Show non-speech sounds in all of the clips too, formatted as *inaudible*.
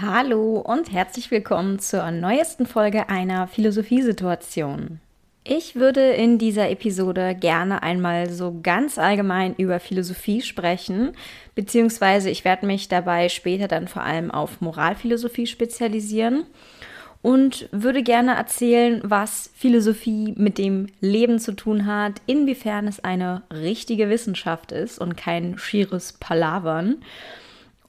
Hallo und herzlich willkommen zur neuesten Folge einer Philosophiesituation. Ich würde in dieser Episode gerne einmal so ganz allgemein über Philosophie sprechen, beziehungsweise ich werde mich dabei später dann vor allem auf Moralphilosophie spezialisieren und würde gerne erzählen, was Philosophie mit dem Leben zu tun hat, inwiefern es eine richtige Wissenschaft ist und kein schieres Palavern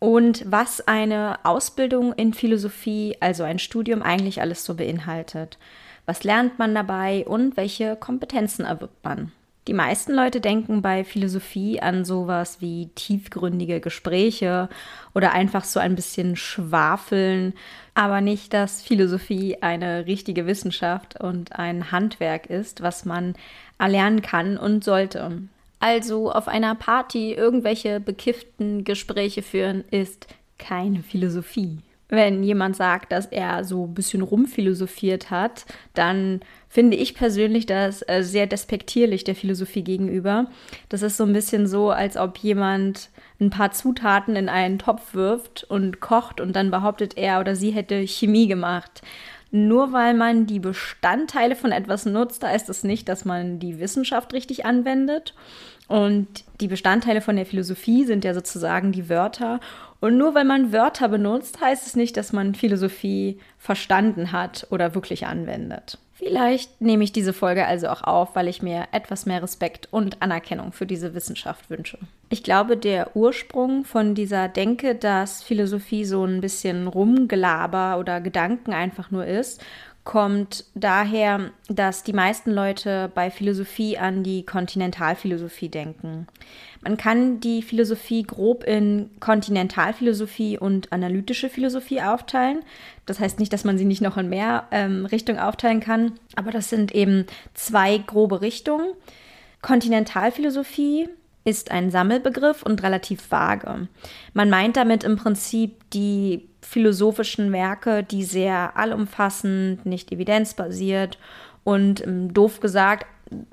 und was eine Ausbildung in Philosophie, also ein Studium eigentlich alles so beinhaltet. Was lernt man dabei und welche Kompetenzen erwirbt man? Die meisten Leute denken bei Philosophie an sowas wie tiefgründige Gespräche oder einfach so ein bisschen schwafeln, aber nicht, dass Philosophie eine richtige Wissenschaft und ein Handwerk ist, was man erlernen kann und sollte. Also auf einer Party irgendwelche bekifften Gespräche führen ist keine Philosophie. Wenn jemand sagt, dass er so ein bisschen rumphilosophiert hat, dann finde ich persönlich das äh, sehr despektierlich der Philosophie gegenüber. Das ist so ein bisschen so, als ob jemand ein paar Zutaten in einen Topf wirft und kocht und dann behauptet er oder sie hätte Chemie gemacht. Nur weil man die Bestandteile von etwas nutzt, heißt das nicht, dass man die Wissenschaft richtig anwendet. Und die Bestandteile von der Philosophie sind ja sozusagen die Wörter. Und nur weil man Wörter benutzt, heißt es nicht, dass man Philosophie verstanden hat oder wirklich anwendet. Vielleicht nehme ich diese Folge also auch auf, weil ich mir etwas mehr Respekt und Anerkennung für diese Wissenschaft wünsche. Ich glaube, der Ursprung von dieser Denke, dass Philosophie so ein bisschen Rumgelaber oder Gedanken einfach nur ist, kommt daher, dass die meisten Leute bei Philosophie an die Kontinentalphilosophie denken. Man kann die Philosophie grob in Kontinentalphilosophie und analytische Philosophie aufteilen. Das heißt nicht, dass man sie nicht noch in mehr ähm, Richtungen aufteilen kann, aber das sind eben zwei grobe Richtungen. Kontinentalphilosophie ist ein Sammelbegriff und relativ vage. Man meint damit im Prinzip die philosophischen Werke, die sehr allumfassend, nicht evidenzbasiert und ähm, doof gesagt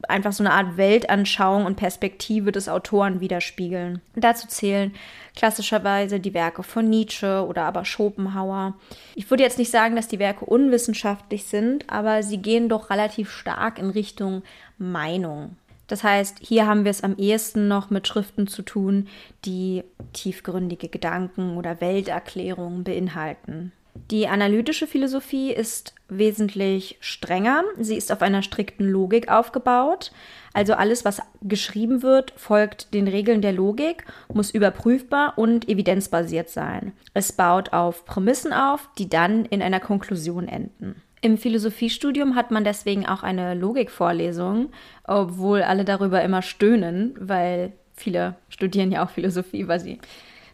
einfach so eine Art Weltanschauung und Perspektive des Autoren widerspiegeln. Dazu zählen klassischerweise die Werke von Nietzsche oder aber Schopenhauer. Ich würde jetzt nicht sagen, dass die Werke unwissenschaftlich sind, aber sie gehen doch relativ stark in Richtung Meinung. Das heißt, hier haben wir es am ehesten noch mit Schriften zu tun, die tiefgründige Gedanken oder Welterklärungen beinhalten. Die analytische Philosophie ist wesentlich strenger. Sie ist auf einer strikten Logik aufgebaut. Also alles, was geschrieben wird, folgt den Regeln der Logik, muss überprüfbar und evidenzbasiert sein. Es baut auf Prämissen auf, die dann in einer Konklusion enden. Im Philosophiestudium hat man deswegen auch eine Logikvorlesung, obwohl alle darüber immer stöhnen, weil viele studieren ja auch Philosophie, weil sie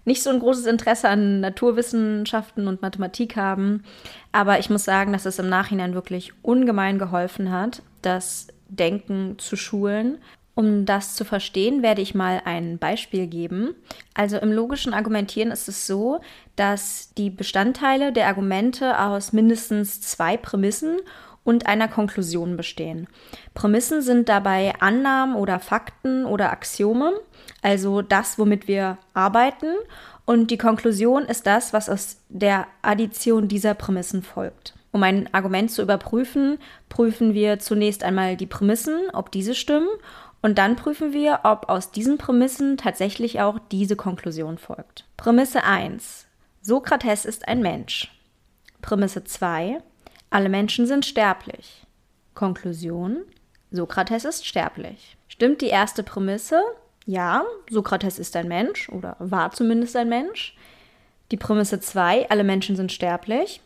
nicht so ein großes Interesse an Naturwissenschaften und Mathematik haben. Aber ich muss sagen, dass es im Nachhinein wirklich ungemein geholfen hat, das Denken zu schulen um das zu verstehen, werde ich mal ein Beispiel geben. Also im logischen Argumentieren ist es so, dass die Bestandteile der Argumente aus mindestens zwei Prämissen und einer Konklusion bestehen. Prämissen sind dabei Annahmen oder Fakten oder Axiome, also das, womit wir arbeiten. Und die Konklusion ist das, was aus der Addition dieser Prämissen folgt. Um ein Argument zu überprüfen, prüfen wir zunächst einmal die Prämissen, ob diese stimmen, und dann prüfen wir, ob aus diesen Prämissen tatsächlich auch diese Konklusion folgt. Prämisse 1. Sokrates ist ein Mensch. Prämisse 2. Alle Menschen sind sterblich. Konklusion. Sokrates ist sterblich. Stimmt die erste Prämisse? Ja, Sokrates ist ein Mensch oder war zumindest ein Mensch. Die Prämisse 2, alle Menschen sind sterblich.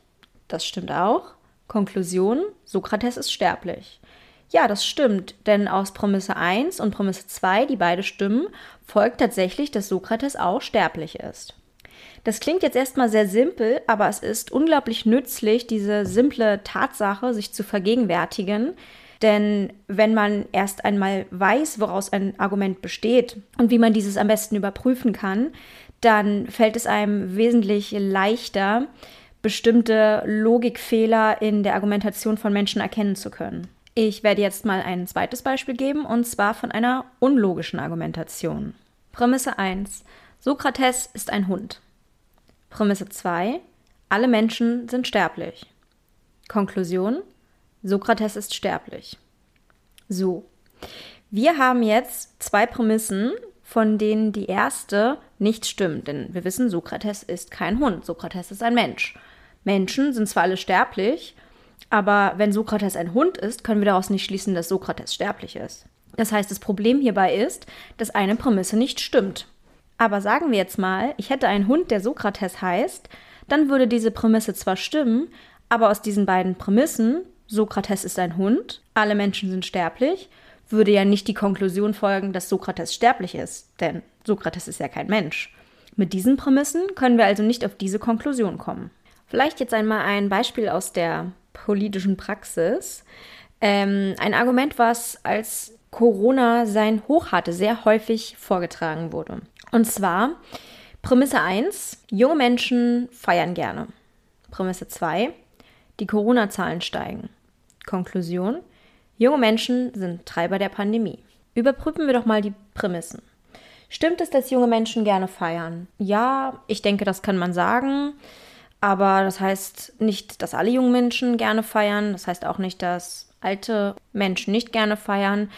Das stimmt auch. Konklusion, Sokrates ist sterblich. Ja, das stimmt, denn aus Prämisse 1 und Prämisse 2, die beide stimmen, folgt tatsächlich, dass Sokrates auch sterblich ist. Das klingt jetzt erstmal sehr simpel, aber es ist unglaublich nützlich, diese simple Tatsache sich zu vergegenwärtigen. Denn wenn man erst einmal weiß, woraus ein Argument besteht und wie man dieses am besten überprüfen kann, dann fällt es einem wesentlich leichter, bestimmte Logikfehler in der Argumentation von Menschen erkennen zu können. Ich werde jetzt mal ein zweites Beispiel geben, und zwar von einer unlogischen Argumentation. Prämisse 1. Sokrates ist ein Hund. Prämisse 2. alle Menschen sind sterblich. Konklusion, Sokrates ist sterblich. So, wir haben jetzt zwei Prämissen, von denen die erste nicht stimmt, denn wir wissen, Sokrates ist kein Hund, Sokrates ist ein Mensch. Menschen sind zwar alle sterblich, aber wenn Sokrates ein Hund ist, können wir daraus nicht schließen, dass Sokrates sterblich ist. Das heißt, das Problem hierbei ist, dass eine Prämisse nicht stimmt. Aber sagen wir jetzt mal, ich hätte einen Hund, der Sokrates heißt, dann würde diese Prämisse zwar stimmen, aber aus diesen beiden Prämissen, Sokrates ist ein Hund, alle Menschen sind sterblich, würde ja nicht die Konklusion folgen, dass Sokrates sterblich ist, denn Sokrates ist ja kein Mensch. Mit diesen Prämissen können wir also nicht auf diese Konklusion kommen. Vielleicht jetzt einmal ein Beispiel aus der politischen Praxis. Ähm, ein Argument, was als Corona sein Hoch hatte, sehr häufig vorgetragen wurde. Und zwar Prämisse 1, junge Menschen feiern gerne. Prämisse 2, die Corona-Zahlen steigen. Konklusion, junge Menschen sind Treiber der Pandemie. Überprüfen wir doch mal die Prämissen. Stimmt es, dass junge Menschen gerne feiern? Ja, ich denke, das kann man sagen. Aber das heißt nicht, dass alle jungen Menschen gerne feiern. Das heißt auch nicht, dass alte Menschen nicht gerne feiern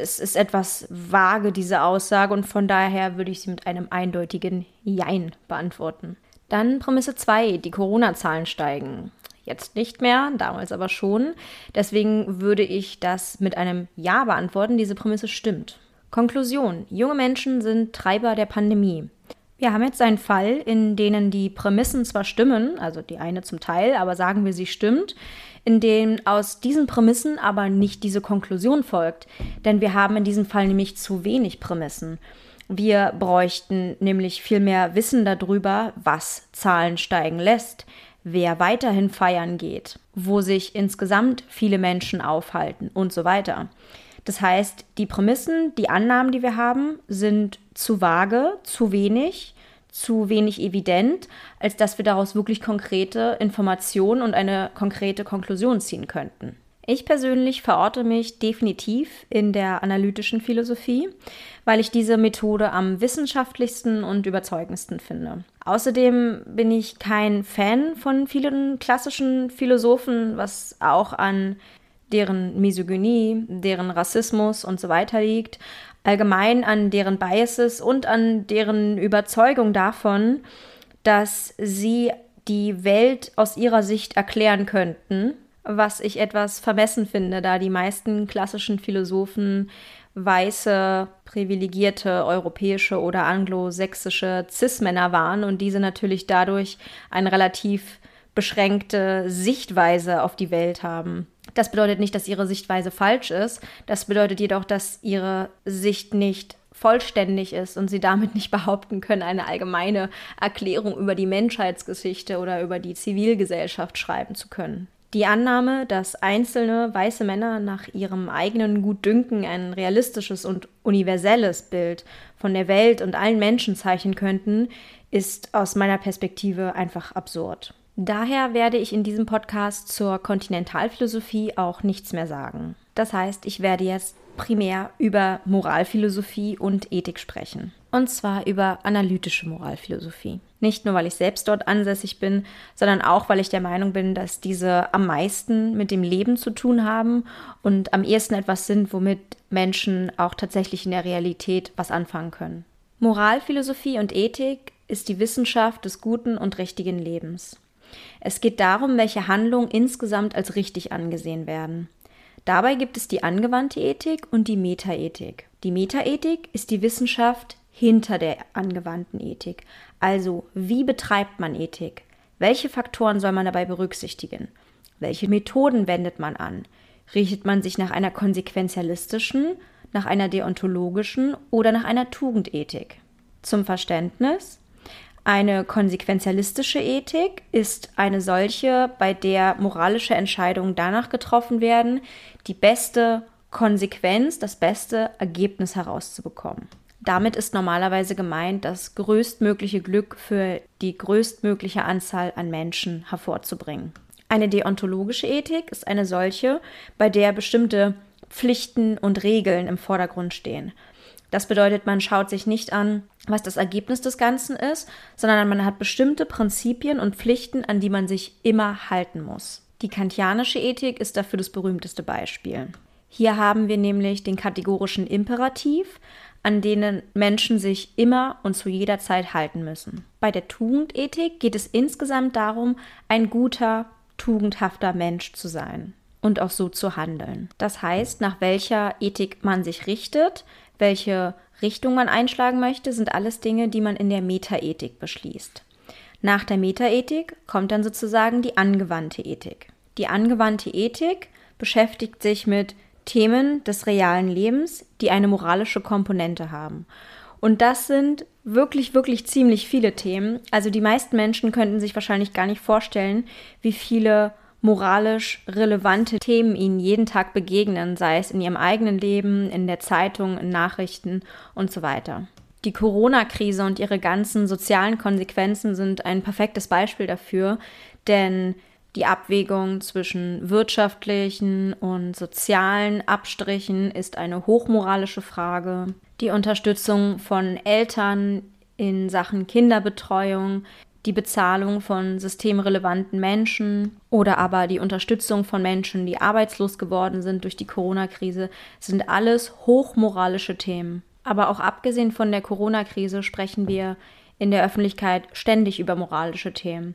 es ist etwas vage, diese Aussage, und von daher würde ich sie mit einem eindeutigen Jein beantworten. Dann Prämisse 2, die Corona-Zahlen steigen. Jetzt nicht mehr, damals aber schon. Deswegen würde ich das mit einem Ja beantworten. Diese Prämisse stimmt. Konklusion. Junge Menschen sind Treiber der Pandemie. Wir haben jetzt einen Fall, in denen die Prämissen zwar stimmen, also die eine zum Teil, aber sagen wir, sie stimmt, in dem aus diesen Prämissen aber nicht diese Konklusion folgt. Denn wir haben in diesem Fall nämlich zu wenig Prämissen. Wir bräuchten nämlich viel mehr Wissen darüber, was Zahlen steigen lässt, wer weiterhin feiern geht, wo sich insgesamt viele Menschen aufhalten und so weiter. Das heißt, die Prämissen, die Annahmen, die wir haben, sind zu vage, zu wenig zu wenig evident, als dass wir daraus wirklich konkrete Informationen und eine konkrete Konklusion ziehen könnten. Ich persönlich verorte mich definitiv in der analytischen Philosophie, weil ich diese Methode am wissenschaftlichsten und überzeugendsten finde. Außerdem bin ich kein Fan von vielen klassischen Philosophen, was auch an deren Misogynie, deren Rassismus und so weiter liegt, allgemein an deren Biases und an deren Überzeugung davon, dass sie die Welt aus ihrer Sicht erklären könnten, was ich etwas vermessen finde, da die meisten klassischen Philosophen weiße, privilegierte europäische oder anglosächsische Cis-Männer waren und diese natürlich dadurch eine relativ beschränkte Sichtweise auf die Welt haben. Das bedeutet nicht, dass ihre Sichtweise falsch ist. Das bedeutet jedoch, dass ihre Sicht nicht vollständig ist und sie damit nicht *laughs* behaupten können, eine allgemeine Erklärung über die Menschheitsgeschichte oder über die Zivilgesellschaft schreiben zu können. Die Annahme, dass einzelne weiße Männer nach ihrem eigenen Gutdünken ein realistisches und universelles Bild von der Welt und allen Menschen zeichnen könnten, ist aus meiner Perspektive einfach absurd. Daher werde ich in diesem Podcast zur Kontinentalphilosophie auch nichts mehr sagen. Das heißt, ich werde jetzt primär über Moralphilosophie und Ethik sprechen. Und zwar über analytische Moralphilosophie. Nicht nur, weil ich selbst dort ansässig bin, sondern auch, weil ich der Meinung bin, dass diese am meisten mit dem Leben zu tun haben und am ehesten etwas sind, womit Menschen auch tatsächlich in der Realität was anfangen können. Moralphilosophie und Ethik ist die Wissenschaft des guten und richtigen Lebens. Es geht darum, welche Handlungen insgesamt als richtig angesehen werden. Dabei gibt es die angewandte Ethik und die Metaethik. Die Metaethik ist die Wissenschaft hinter der angewandten Ethik. Also, wie betreibt man Ethik? Welche Faktoren soll man dabei berücksichtigen? Welche Methoden wendet man an? Richtet man sich nach einer konsequenzialistischen, nach einer deontologischen oder nach einer Tugendethik? Zum Verständnis, eine konsequenzialistische Ethik ist eine solche, bei der moralische Entscheidungen danach getroffen werden, die beste Konsequenz, das beste Ergebnis herauszubekommen. Damit ist normalerweise gemeint, das größtmögliche Glück für die größtmögliche Anzahl an Menschen hervorzubringen. Eine deontologische Ethik ist eine solche, bei der bestimmte Pflichten und Regeln im Vordergrund stehen. Das bedeutet, man schaut sich nicht an, was das Ergebnis des Ganzen ist, sondern man hat bestimmte Prinzipien und Pflichten, an die man sich immer halten muss. Die kantianische Ethik ist dafür das berühmteste Beispiel. Hier haben wir nämlich den kategorischen Imperativ, an denen Menschen sich immer und zu jeder Zeit halten müssen. Bei der Tugendethik geht es insgesamt darum, ein guter, tugendhafter Mensch zu sein und auch so zu handeln. Das heißt, nach welcher Ethik man sich richtet, welche Richtung man einschlagen möchte, sind alles Dinge, die man in der Metaethik beschließt. Nach der Metaethik kommt dann sozusagen die angewandte Ethik. Die angewandte Ethik beschäftigt sich mit Themen des realen Lebens, die eine moralische Komponente haben. Und das sind wirklich, wirklich ziemlich viele Themen. Also die meisten Menschen könnten sich wahrscheinlich gar nicht vorstellen, wie viele moralisch relevante Themen ihnen jeden Tag begegnen, sei es in ihrem eigenen Leben, in der Zeitung, in Nachrichten und so weiter. Die Corona-Krise und ihre ganzen sozialen Konsequenzen sind ein perfektes Beispiel dafür, denn die Abwägung zwischen wirtschaftlichen und sozialen Abstrichen ist eine hochmoralische Frage. Die Unterstützung von Eltern in Sachen Kinderbetreuung, die Bezahlung von systemrelevanten Menschen oder aber die Unterstützung von Menschen, die arbeitslos geworden sind durch die Corona-Krise, sind alles hochmoralische Themen. Aber auch abgesehen von der Corona-Krise sprechen wir in der Öffentlichkeit ständig über moralische Themen.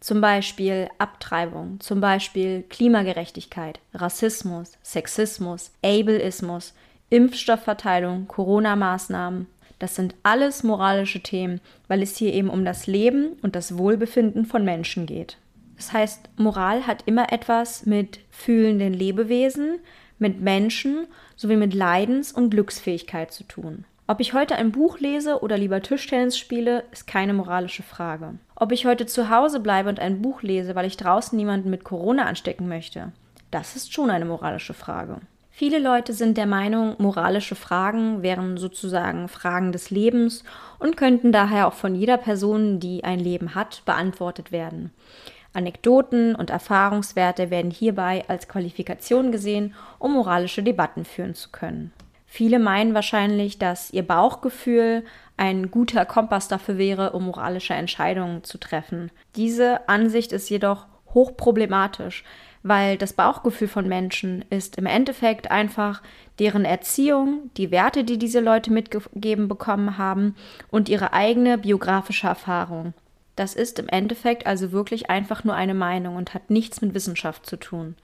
Zum Beispiel Abtreibung, zum Beispiel Klimagerechtigkeit, Rassismus, Sexismus, Ableismus, Impfstoffverteilung, Corona-Maßnahmen. Das sind alles moralische Themen, weil es hier eben um das Leben und das Wohlbefinden von Menschen geht. Das heißt, Moral hat immer etwas mit fühlenden Lebewesen, mit Menschen sowie mit Leidens- und Glücksfähigkeit zu tun. Ob ich heute ein Buch lese oder lieber Tischtennis spiele, ist keine moralische Frage. Ob ich heute zu Hause bleibe und ein Buch lese, weil ich draußen niemanden mit Corona anstecken möchte, das ist schon eine moralische Frage. Viele Leute sind der Meinung, moralische Fragen wären sozusagen Fragen des Lebens und könnten daher auch von jeder Person, die ein Leben hat, beantwortet werden. Anekdoten und Erfahrungswerte werden hierbei als Qualifikation gesehen, um moralische Debatten führen zu können. Viele meinen wahrscheinlich, dass ihr Bauchgefühl ein guter Kompass dafür wäre, um moralische Entscheidungen zu treffen. Diese Ansicht ist jedoch hochproblematisch, weil das Bauchgefühl von Menschen ist im Endeffekt einfach deren Erziehung, die Werte, die diese Leute mitgegeben bekommen haben und ihre eigene biografische Erfahrung. Das ist im Endeffekt also wirklich einfach nur eine Meinung und hat nichts mit Wissenschaft zu tun.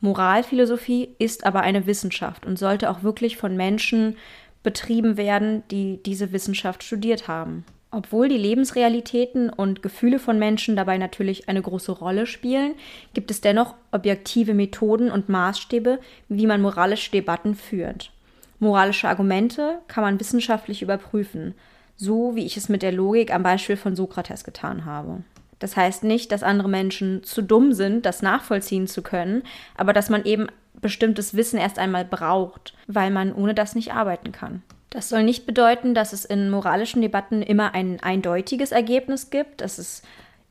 Moralphilosophie ist aber eine Wissenschaft und sollte auch wirklich von Menschen betrieben werden, die diese Wissenschaft studiert haben. Obwohl die Lebensrealitäten und Gefühle von Menschen dabei natürlich eine große Rolle spielen, gibt es dennoch objektive Methoden und Maßstäbe, wie man moralische Debatten führt. Moralische Argumente kann man wissenschaftlich überprüfen, so wie ich es mit der Logik am Beispiel von Sokrates getan habe. Das heißt nicht, dass andere Menschen zu dumm sind, das nachvollziehen zu können, aber dass man eben bestimmtes Wissen erst einmal braucht, weil man ohne das nicht arbeiten kann. Das soll nicht bedeuten, dass es in moralischen Debatten immer ein eindeutiges Ergebnis gibt, dass es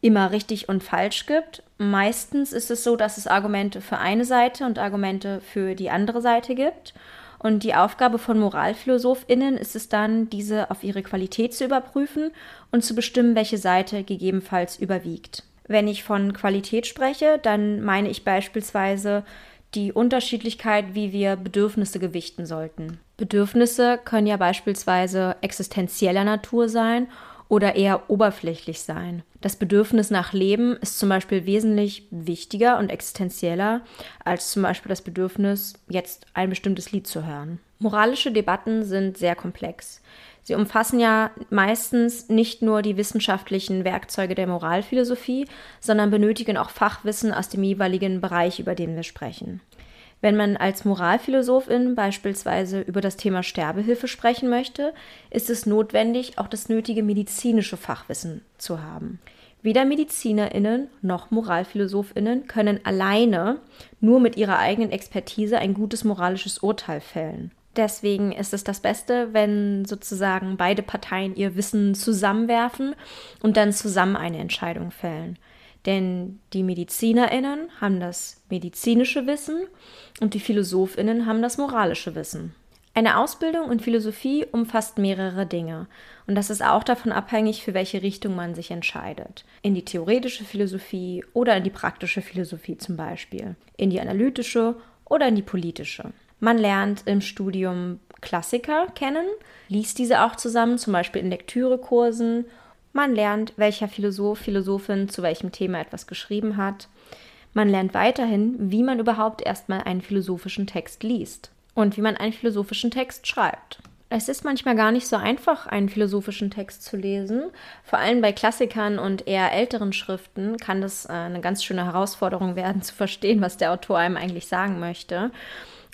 immer richtig und falsch gibt. Meistens ist es so, dass es Argumente für eine Seite und Argumente für die andere Seite gibt. Und die Aufgabe von MoralphilosophInnen ist es dann, diese auf ihre Qualität zu überprüfen und zu bestimmen, welche Seite gegebenenfalls überwiegt. Wenn ich von Qualität spreche, dann meine ich beispielsweise die Unterschiedlichkeit, wie wir Bedürfnisse gewichten sollten. Bedürfnisse können ja beispielsweise existenzieller Natur sein oder eher oberflächlich sein. Das Bedürfnis nach Leben ist zum Beispiel wesentlich wichtiger und existenzieller als zum Beispiel das Bedürfnis, jetzt ein bestimmtes Lied zu hören. Moralische Debatten sind sehr komplex. Sie umfassen ja meistens nicht nur die wissenschaftlichen Werkzeuge der Moralphilosophie, sondern benötigen auch Fachwissen aus dem jeweiligen Bereich, über den wir sprechen. Wenn man als Moralphilosophin beispielsweise über das Thema Sterbehilfe sprechen möchte, ist es notwendig, auch das nötige medizinische Fachwissen zu haben. Weder Medizinerinnen noch Moralphilosophinnen können alleine nur mit ihrer eigenen Expertise ein gutes moralisches Urteil fällen. Deswegen ist es das Beste, wenn sozusagen beide Parteien ihr Wissen zusammenwerfen und dann zusammen eine Entscheidung fällen. Denn die Medizinerinnen haben das medizinische Wissen und die Philosophinnen haben das moralische Wissen. Eine Ausbildung in Philosophie umfasst mehrere Dinge. Und das ist auch davon abhängig, für welche Richtung man sich entscheidet. In die theoretische Philosophie oder in die praktische Philosophie zum Beispiel. In die analytische oder in die politische. Man lernt im Studium Klassiker kennen, liest diese auch zusammen, zum Beispiel in Lektürekursen. Man lernt, welcher Philosoph, Philosophin zu welchem Thema etwas geschrieben hat. Man lernt weiterhin, wie man überhaupt erstmal einen philosophischen Text liest und wie man einen philosophischen Text schreibt. Es ist manchmal gar nicht so einfach, einen philosophischen Text zu lesen. Vor allem bei Klassikern und eher älteren Schriften kann das äh, eine ganz schöne Herausforderung werden, *laughs* zu verstehen, was der Autor einem eigentlich sagen möchte.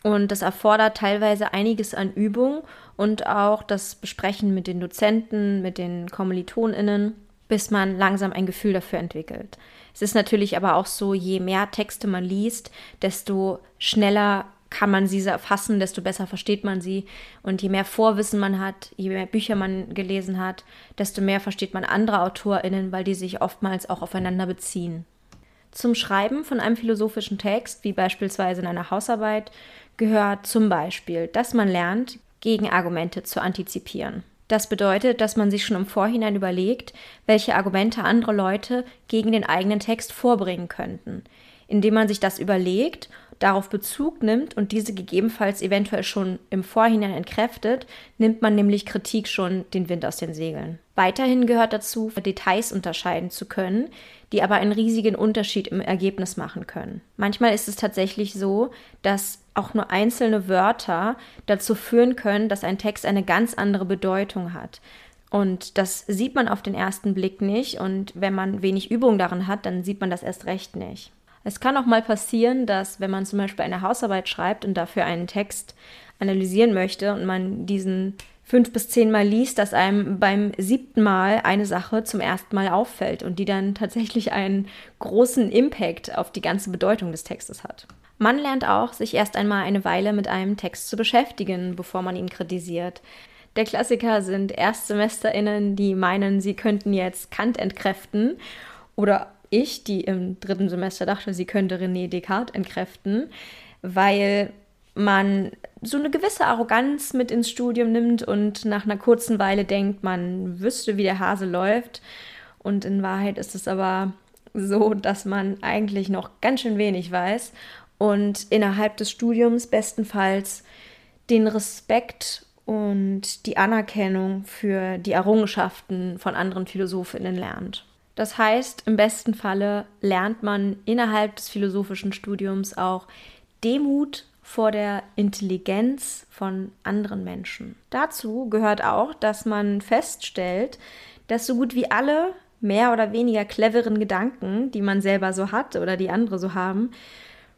Und das erfordert teilweise einiges an Übung und auch das Besprechen mit den Dozenten, mit den KommilitonInnen, bis man langsam ein Gefühl dafür entwickelt. Es ist natürlich aber auch so, je mehr Texte man liest, desto schneller kann man sie erfassen, desto besser versteht man sie. Und je mehr Vorwissen man hat, je mehr Bücher man gelesen hat, desto mehr versteht man andere AutorInnen, weil die sich oftmals auch aufeinander beziehen. Zum Schreiben von einem philosophischen Text, wie beispielsweise in einer Hausarbeit, gehört zum Beispiel, dass man lernt, Gegenargumente zu antizipieren. Das bedeutet, dass man sich schon im Vorhinein überlegt, welche Argumente andere Leute gegen den eigenen Text vorbringen könnten. Indem man sich das überlegt darauf Bezug nimmt und diese gegebenenfalls eventuell schon im Vorhinein entkräftet, nimmt man nämlich Kritik schon den Wind aus den Segeln. Weiterhin gehört dazu, Details unterscheiden zu können, die aber einen riesigen Unterschied im Ergebnis machen können. Manchmal ist es tatsächlich so, dass auch nur einzelne Wörter dazu führen können, dass ein Text eine ganz andere Bedeutung hat. Und das sieht man auf den ersten Blick nicht. Und wenn man wenig Übung darin hat, dann sieht man das erst recht nicht. Es kann auch mal passieren, dass wenn man zum Beispiel eine Hausarbeit schreibt und dafür einen Text analysieren möchte und man diesen fünf bis zehn Mal liest, dass einem beim siebten Mal eine Sache zum ersten Mal auffällt und die dann tatsächlich einen großen Impact auf die ganze Bedeutung des Textes hat. Man lernt auch, sich erst einmal eine Weile mit einem Text zu beschäftigen, bevor man ihn kritisiert. Der Klassiker sind ErstsemesterInnen, die meinen, sie könnten jetzt Kant entkräften oder ich, die im dritten Semester dachte, sie könnte René Descartes entkräften, weil man so eine gewisse Arroganz mit ins Studium nimmt und nach einer kurzen Weile denkt, man wüsste, wie der Hase läuft. Und in Wahrheit ist es aber so, dass man eigentlich noch ganz schön wenig weiß und innerhalb des Studiums bestenfalls den Respekt und die Anerkennung für die Errungenschaften von anderen Philosophinnen lernt. Das heißt, im besten Falle lernt man innerhalb des philosophischen Studiums auch Demut vor der Intelligenz von anderen Menschen. Dazu gehört auch, dass man feststellt, dass so gut wie alle mehr oder weniger cleveren Gedanken, die man selber so hat oder die andere so haben,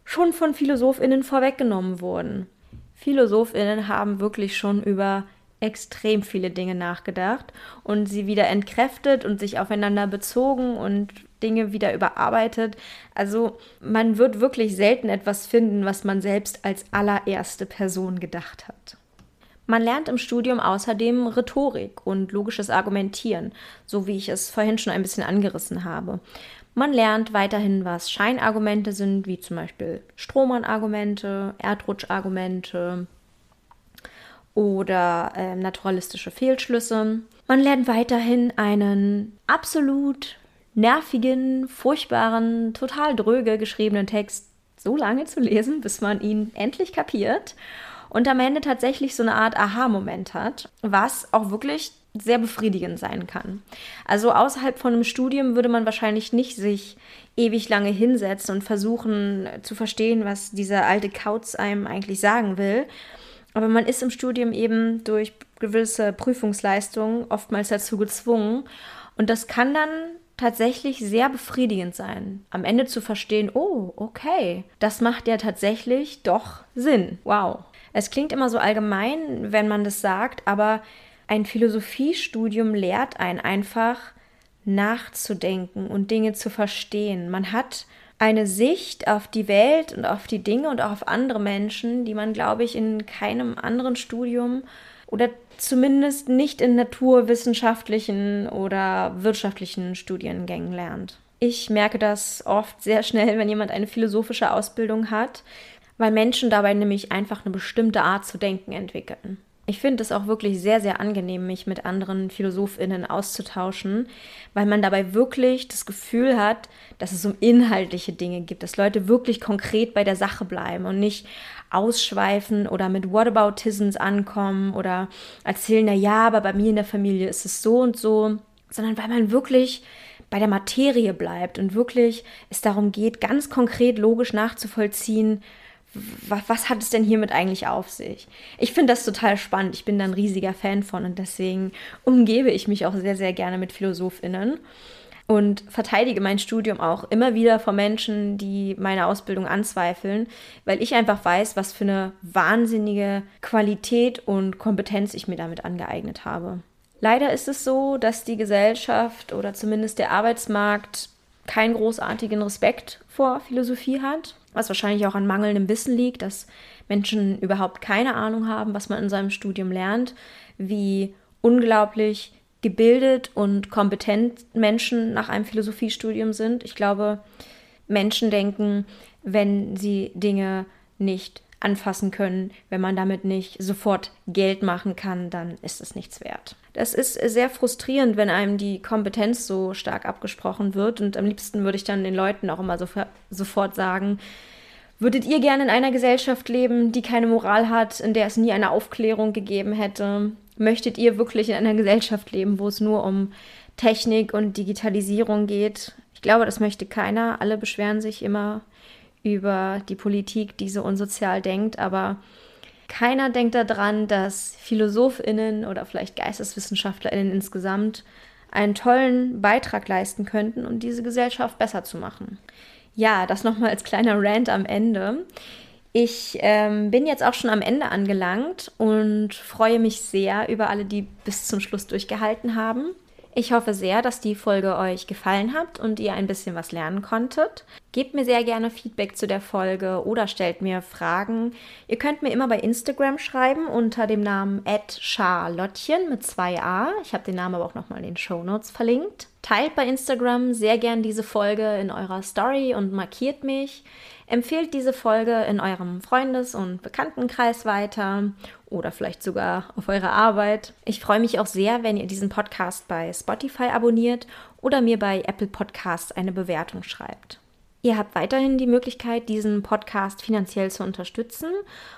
schon von Philosophinnen vorweggenommen wurden. Philosophinnen haben wirklich schon über extrem viele Dinge nachgedacht und sie wieder entkräftet und sich aufeinander bezogen und Dinge wieder überarbeitet. Also man wird wirklich selten etwas finden, was man selbst als allererste Person gedacht hat. Man lernt im Studium außerdem Rhetorik und logisches Argumentieren, so wie ich es vorhin schon ein bisschen angerissen habe. Man lernt weiterhin, was Scheinargumente sind, wie zum Beispiel Strohmann-Argumente, Erdrutschargumente, oder äh, naturalistische Fehlschlüsse. Man lernt weiterhin einen absolut nervigen, furchtbaren, total dröge geschriebenen Text so lange zu lesen, bis man ihn endlich kapiert und am Ende tatsächlich so eine Art Aha-Moment hat, was auch wirklich sehr befriedigend sein kann. Also außerhalb von einem Studium würde man wahrscheinlich nicht sich ewig lange hinsetzen und versuchen zu verstehen, was dieser alte Kauz einem eigentlich sagen will, aber man ist im Studium eben durch gewisse Prüfungsleistungen oftmals dazu gezwungen. Und das kann dann tatsächlich sehr befriedigend sein, am Ende zu verstehen, oh, okay, das macht ja tatsächlich doch Sinn. Wow. Es klingt immer so allgemein, wenn man das sagt, aber ein Philosophiestudium lehrt einen einfach nachzudenken und Dinge zu verstehen. Man hat eine Sicht auf die Welt und auf die Dinge und auch auf andere Menschen, die man, glaube ich, in keinem anderen Studium oder zumindest nicht in naturwissenschaftlichen oder wirtschaftlichen Studiengängen lernt. Ich merke das oft sehr schnell, wenn jemand eine philosophische Ausbildung hat. weil Menschen dabei nämlich einfach eine bestimmte Art zu denken entwickeln. Ich finde es auch wirklich sehr, sehr angenehm, mich mit anderen PhilosophInnen auszutauschen, weil man dabei wirklich das Gefühl hat, dass es um inhaltliche Dinge gibt, dass Leute wirklich konkret bei der Sache bleiben und nicht ausschweifen oder mit Whataboutisms ankommen oder erzählen, na ja, aber bei mir in der Familie ist es so und so, sondern weil man wirklich bei der Materie bleibt und wirklich es darum geht, ganz konkret logisch nachzuvollziehen, was, was hat es denn hiermit eigentlich auf sich? Ich finde das total spannend. Ich bin da ein riesiger Fan von und deswegen umgebe ich mich auch sehr, sehr gerne mit PhilosophInnen und verteidige mein Studium auch immer wieder vor Menschen, die meine Ausbildung anzweifeln, weil ich einfach weiß, was für eine wahnsinnige Qualität und Kompetenz ich mir damit angeeignet habe. Leider ist es so, dass die Gesellschaft oder zumindest der Arbeitsmarkt keinen großartigen Respekt vor Philosophie hat was wahrscheinlich auch an mangelndem Wissen liegt, dass Menschen überhaupt keine Ahnung haben, was man in seinem Studium lernt, wie unglaublich gebildet und kompetent Menschen nach einem Philosophiestudium sind. Ich glaube, Menschen denken, wenn sie Dinge nicht anfassen können, wenn man damit nicht sofort Geld machen kann, dann ist es nichts wert. Das ist sehr frustrierend, wenn einem die Kompetenz so stark abgesprochen wird. Und am liebsten würde ich dann den Leuten auch immer so, sofort sagen, würdet ihr gerne in einer Gesellschaft leben, die keine Moral hat, in der es nie eine Aufklärung gegeben hätte? Möchtet ihr wirklich in einer Gesellschaft leben, wo es nur um Technik und Digitalisierung geht? Ich glaube, das möchte keiner. Alle beschweren sich immer über die Politik, die so unsozial denkt, aber keiner denkt daran, dass PhilosophInnen oder vielleicht GeisteswissenschaftlerInnen insgesamt einen tollen Beitrag leisten könnten, um diese Gesellschaft besser zu machen. Ja, das nochmal als kleiner Rant am Ende. Ich ähm, bin jetzt auch schon am Ende angelangt und freue mich sehr über alle, die bis zum Schluss durchgehalten haben. Ich hoffe sehr, dass die Folge euch gefallen hat und ihr ein bisschen was lernen konntet. Gebt mir sehr gerne Feedback zu der Folge oder stellt mir Fragen. Ihr könnt mir immer bei Instagram schreiben unter dem Namen charlottchen mit zwei A. Ich habe den Namen aber auch nochmal in den Show Notes verlinkt. Teilt bei Instagram sehr gern diese Folge in eurer Story und markiert mich. Empfehlt diese Folge in eurem Freundes- und Bekanntenkreis weiter oder vielleicht sogar auf eure Arbeit. Ich freue mich auch sehr, wenn ihr diesen Podcast bei Spotify abonniert oder mir bei Apple Podcasts eine Bewertung schreibt. Ihr habt weiterhin die Möglichkeit, diesen Podcast finanziell zu unterstützen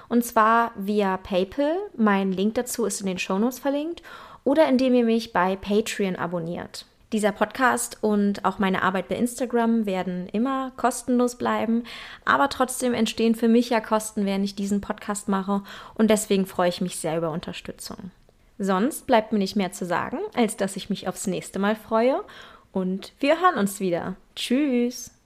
und zwar via PayPal. Mein Link dazu ist in den Shownotes verlinkt oder indem ihr mich bei Patreon abonniert. Dieser Podcast und auch meine Arbeit bei Instagram werden immer kostenlos bleiben, aber trotzdem entstehen für mich ja Kosten, während ich diesen Podcast mache und deswegen freue ich mich sehr über Unterstützung. Sonst bleibt mir nicht mehr zu sagen, als dass ich mich aufs nächste Mal freue und wir hören uns wieder. Tschüss!